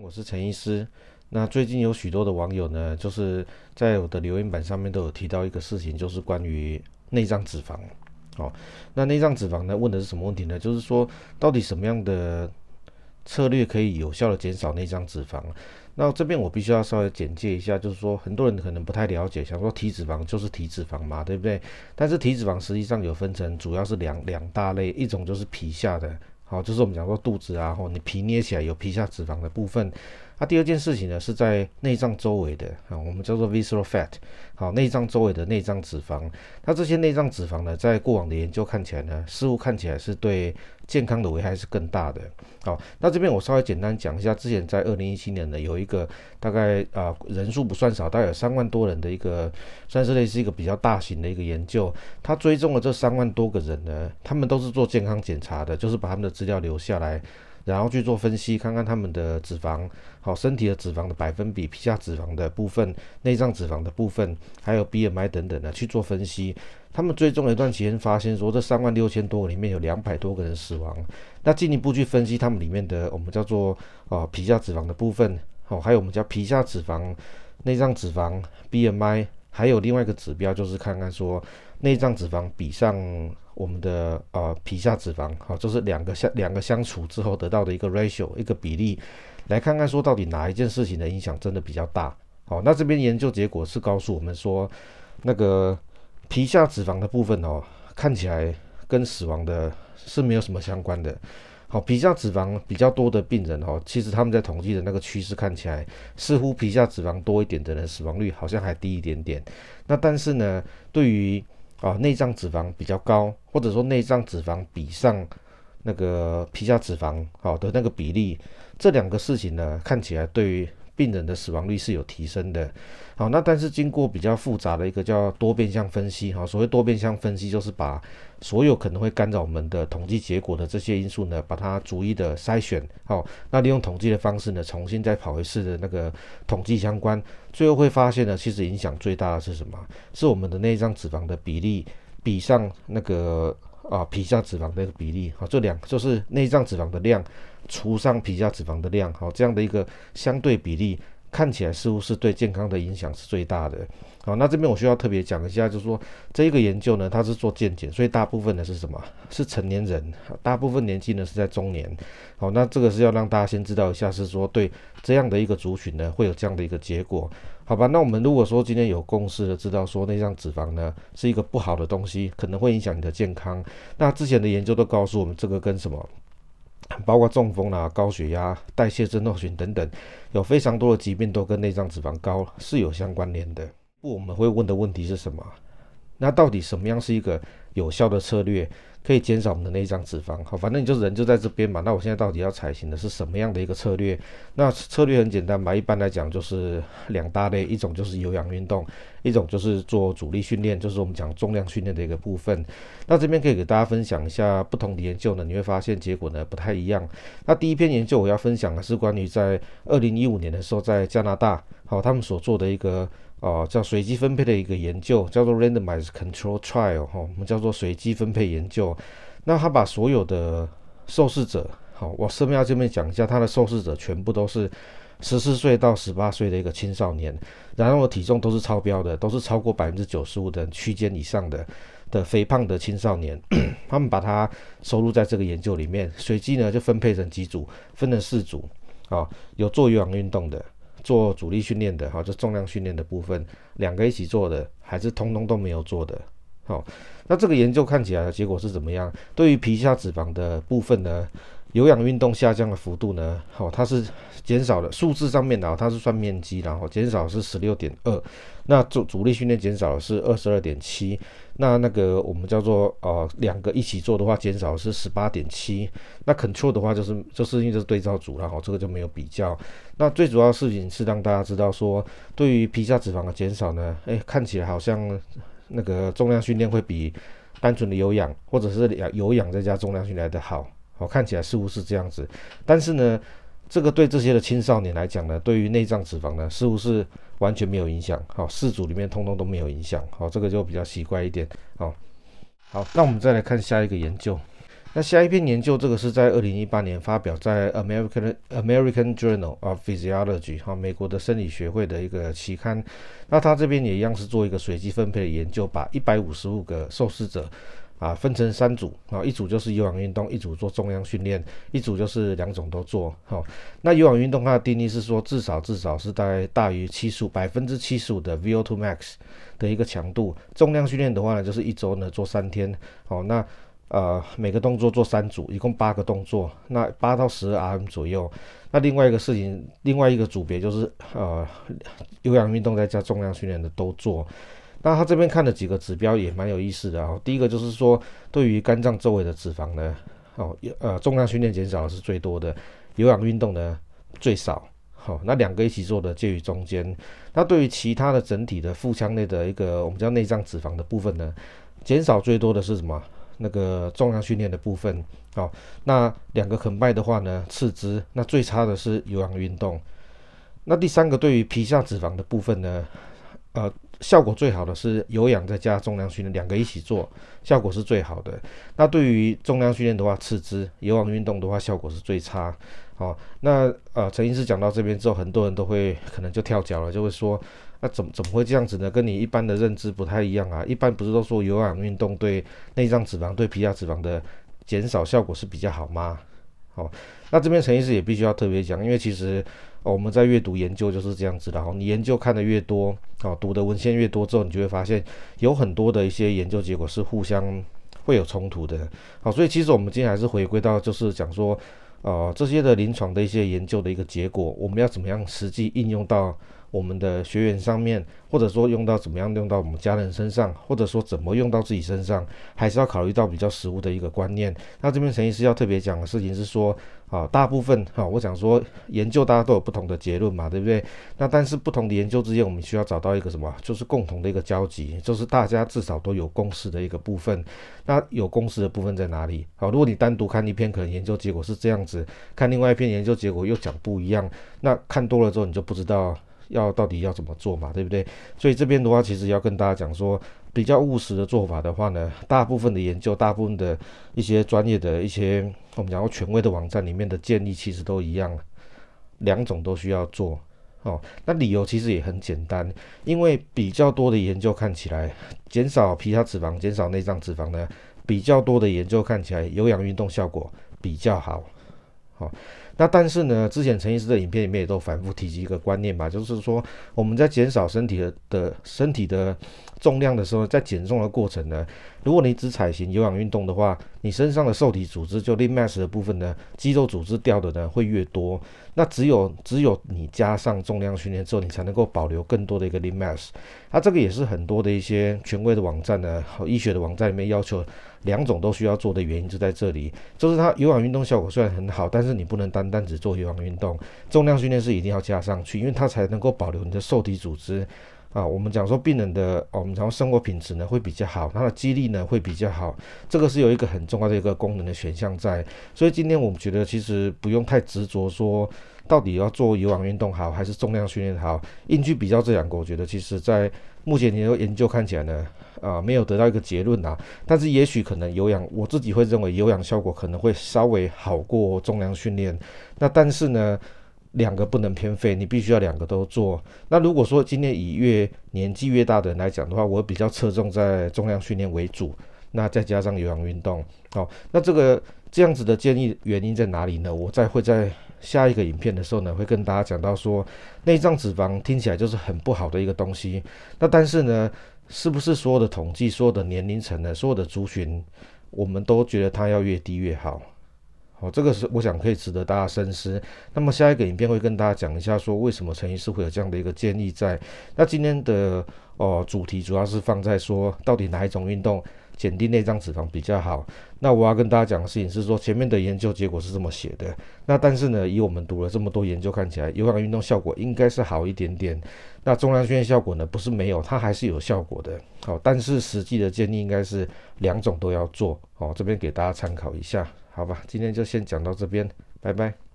我是陈医师。那最近有许多的网友呢，就是在我的留言板上面都有提到一个事情，就是关于内脏脂肪。哦，那内脏脂肪呢，问的是什么问题呢？就是说，到底什么样的策略可以有效的减少内脏脂肪？那这边我必须要稍微简介一下，就是说，很多人可能不太了解，想说体脂肪就是体脂肪嘛，对不对？但是体脂肪实际上有分成，主要是两两大类，一种就是皮下的。好，就是我们讲说肚子啊，吼，你皮捏起来有皮下脂肪的部分。那、第二件事情呢，是在内脏周围的啊，我们叫做 visceral fat，好，内脏周围的内脏脂肪。那这些内脏脂肪呢，在过往的研究看起来呢，似乎看起来是对健康的危害是更大的。好，那这边我稍微简单讲一下，之前在二零一七年呢，有一个大概啊人数不算少，大概有三万多人的一个，算是类似一个比较大型的一个研究。他追踪了这三万多个人呢，他们都是做健康检查的，就是把他们的资料留下来。然后去做分析，看看他们的脂肪，好，身体的脂肪的百分比、皮下脂肪的部分、内脏脂肪的部分，还有 BMI 等等的去做分析。他们追踪了一段期间，发现说这三万六千多个里面有两百多个人死亡。那进一步去分析他们里面的我们叫做哦皮下脂肪的部分，好，还有我们叫皮下脂肪、内脏脂肪、BMI，还有另外一个指标就是看看说内脏脂肪比上。我们的呃皮下脂肪，好，就是两个相两个相处之后得到的一个 ratio 一个比例，来看看说到底哪一件事情的影响真的比较大。好，那这边研究结果是告诉我们说，那个皮下脂肪的部分哦，看起来跟死亡的是没有什么相关的。好，皮下脂肪比较多的病人哦，其实他们在统计的那个趋势看起来，似乎皮下脂肪多一点的人死亡率好像还低一点点。那但是呢，对于啊，内脏脂肪比较高，或者说内脏脂肪比上那个皮下脂肪好的那个比例，这两个事情呢，看起来对于病人的死亡率是有提升的。好，那但是经过比较复杂的一个叫多变相分析，哈，所谓多变相分析就是把所有可能会干扰我们的统计结果的这些因素呢，把它逐一的筛选，好，那利用统计的方式呢，重新再跑一次的那个统计相关，最后会发现呢，其实影响最大的是什么？是我们的内脏脂肪的比例比上那个啊皮下脂肪的那个比例，好，这两就是内脏脂肪的量。除上皮下脂肪的量，好，这样的一个相对比例，看起来似乎是对健康的影响是最大的。好，那这边我需要特别讲一下，就是说这一个研究呢，它是做健检，所以大部分的是什么？是成年人，大部分年纪呢是在中年。好，那这个是要让大家先知道一下，是说对这样的一个族群呢，会有这样的一个结果。好吧，那我们如果说今天有共识的知道说内脏脂肪呢是一个不好的东西，可能会影响你的健康。那之前的研究都告诉我们，这个跟什么？包括中风啊、高血压、代谢症候群等等，有非常多的疾病都跟内脏脂肪高是有相关联的。不，我们会问的问题是什么？那到底什么样是一个有效的策略？可以减少我们的内脏脂肪，好，反正你就人就在这边嘛。那我现在到底要采行的是什么样的一个策略？那策略很简单嘛，一般来讲就是两大类，一种就是有氧运动，一种就是做阻力训练，就是我们讲重量训练的一个部分。那这边可以给大家分享一下不同的研究呢，你会发现结果呢不太一样。那第一篇研究我要分享的是关于在二零一五年的时候在加拿大，好，他们所做的一个。哦，叫随机分配的一个研究，叫做 randomized control trial，哈，我们叫做随机分配研究。那他把所有的受试者，好，我顺便要这边讲一下，他的受试者全部都是十四岁到十八岁的一个青少年，然后体重都是超标的，都是超过百分之九十五的区间以上的的肥胖的青少年，他们把它收录在这个研究里面，随机呢就分配成几组，分成四组，啊，有做有氧运动的。做阻力训练的，哈，就重量训练的部分，两个一起做的，还是通通都没有做的，好，那这个研究看起来的结果是怎么样？对于皮下脂肪的部分呢，有氧运动下降的幅度呢，好，它是减少了，数字上面呢，它是算面积，然后减少是十六点二，那做阻力训练减少是二十二点七。那那个我们叫做呃两个一起做的话，减少是十八点七。那 control 的话就是就是因为这是对照组，然后这个就没有比较。那最主要的事情是让大家知道说，对于皮下脂肪的减少呢，诶，看起来好像那个重量训练会比单纯的有氧或者是有氧再加重量训练来的好。好，看起来似乎是这样子，但是呢。这个对这些的青少年来讲呢，对于内脏脂肪呢，似乎是完全没有影响。好，四组里面通通都没有影响。好，这个就比较奇怪一点。好，好，那我们再来看下一个研究。那下一篇研究，这个是在二零一八年发表在 American American Journal of Physiology 哈，美国的生理学会的一个期刊。那他这边也一样是做一个随机分配的研究，把一百五十五个受试者啊分成三组啊，一组就是有氧运动，一组做重量训练，一组就是两种都做。好，那有氧运动它的定义是说，至少至少是大概大于七十五百分之七十五的 VO2 max 的一个强度。重量训练的话呢，就是一周呢做三天。好，那。呃，每个动作做三组，一共八个动作，那八到十二 RM 左右。那另外一个事情，另外一个组别就是呃，有氧运动再加重量训练的都做。那他这边看的几个指标也蛮有意思的啊、哦。第一个就是说，对于肝脏周围的脂肪呢，哦，呃，重量训练减少的是最多的，有氧运动呢最少。好、那两个一起做的介于中间。那对于其他的整体的腹腔内的一个我们叫内脏脂肪的部分呢，减少最多的是什么？那个重量训练的部分，好，那两个肯拜的话呢，次之，那最差的是有氧运动。那第三个对于皮下脂肪的部分呢，呃，效果最好的是有氧再加重量训练，两个一起做，效果是最好的。那对于重量训练的话，次之，有氧运动的话，效果是最差。好，那呃，陈医师讲到这边之后，很多人都会可能就跳脚了，就会说。那怎么怎么会这样子呢？跟你一般的认知不太一样啊！一般不是都说有氧运动对内脏脂肪、对皮下脂肪的减少效果是比较好吗？好，那这边陈医师也必须要特别讲，因为其实我们在阅读研究就是这样子的哈。你研究看的越多，哦，读的文献越多之后，你就会发现有很多的一些研究结果是互相会有冲突的。好，所以其实我们今天还是回归到就是讲说，呃，这些的临床的一些研究的一个结果，我们要怎么样实际应用到我们的学员上面，或者说用到怎么样用到我们家人身上，或者说怎么用到自己身上，还是要考虑到比较实务的一个观念。那这边陈医师要特别讲的事情是说，啊，大部分哈，我想说研究大家都有不同的结论嘛，对不对？那但是不同的研究之间，我们需要找到一个什么，就是共同的一个交集，就是大家至少都有共识的一个部分。那有共识的部分在哪里？好，如果你单独看一篇，可能研究结果是这样子，看另外一篇研究结果又讲不一样，那看多了之后你就不知道。要到底要怎么做嘛，对不对？所以这边的话，其实要跟大家讲说，比较务实的做法的话呢，大部分的研究，大部分的一些专业的一些我们讲过权威的网站里面的建议，其实都一样，两种都需要做哦。那理由其实也很简单，因为比较多的研究看起来，减少皮下脂肪、减少内脏脂肪呢，比较多的研究看起来有氧运动效果比较好，好、那但是呢，之前陈医师的影片里面也都反复提及一个观念吧，就是说我们在减少身体的的身体的重量的时候，在减重的过程呢，如果你只采行有氧运动的话，你身上的受体组织就 lean mass 的部分呢，肌肉组织掉的呢会越多。那只有只有你加上重量训练之后，你才能够保留更多的一个 lean mass。它这个也是很多的一些权威的网站呢，和医学的网站里面要求两种都需要做的原因就在这里，就是它有氧运动效果虽然很好，但是你不能单单只做有氧运动，重量训练是一定要加上去，因为它才能够保留你的受体组织。啊，我们讲说病人的，我们讲说生活品质呢会比较好，他的肌力呢会比较好，这个是有一个很重要的一个功能的选项在。所以今天我们觉得其实不用太执着说到底要做有氧运动好还是重量训练好，硬去比较这两个，我觉得其实在目前研究研究看起来呢，啊没有得到一个结论呐。但是也许可能有氧，我自己会认为有氧效果可能会稍微好过重量训练。那但是呢，两个不能偏废，你必须要两个都做。那如果说今天以越年纪越大的人来讲的话，我比较侧重在重量训练为主，那再加上有氧运动。好，那这个这样子的建议原因在哪里呢？我再会在下一个影片的时候呢，会跟大家讲到说，内脏脂肪听起来就是很不好的一个东西。那但是呢，是不是所有的统计、所有的年龄层呢、所有的族群，我们都觉得它要越低越好？哦，这个是我想可以值得大家深思。那么下一个影片会跟大家讲一下，说为什么陈医师会有这样的一个建议在。那今天的哦主题主要是放在说，到底哪一种运动减低内脏脂肪比较好？那我要跟大家讲的事情是说，前面的研究结果是这么写的。那但是呢，以我们读了这么多研究看起来，有氧运动效果应该是好一点点。那重量训练效果呢，不是没有，它还是有效果的。好，但是实际的建议应该是两种都要做。好，这边给大家参考一下。好吧，今天就先讲到这边，拜拜。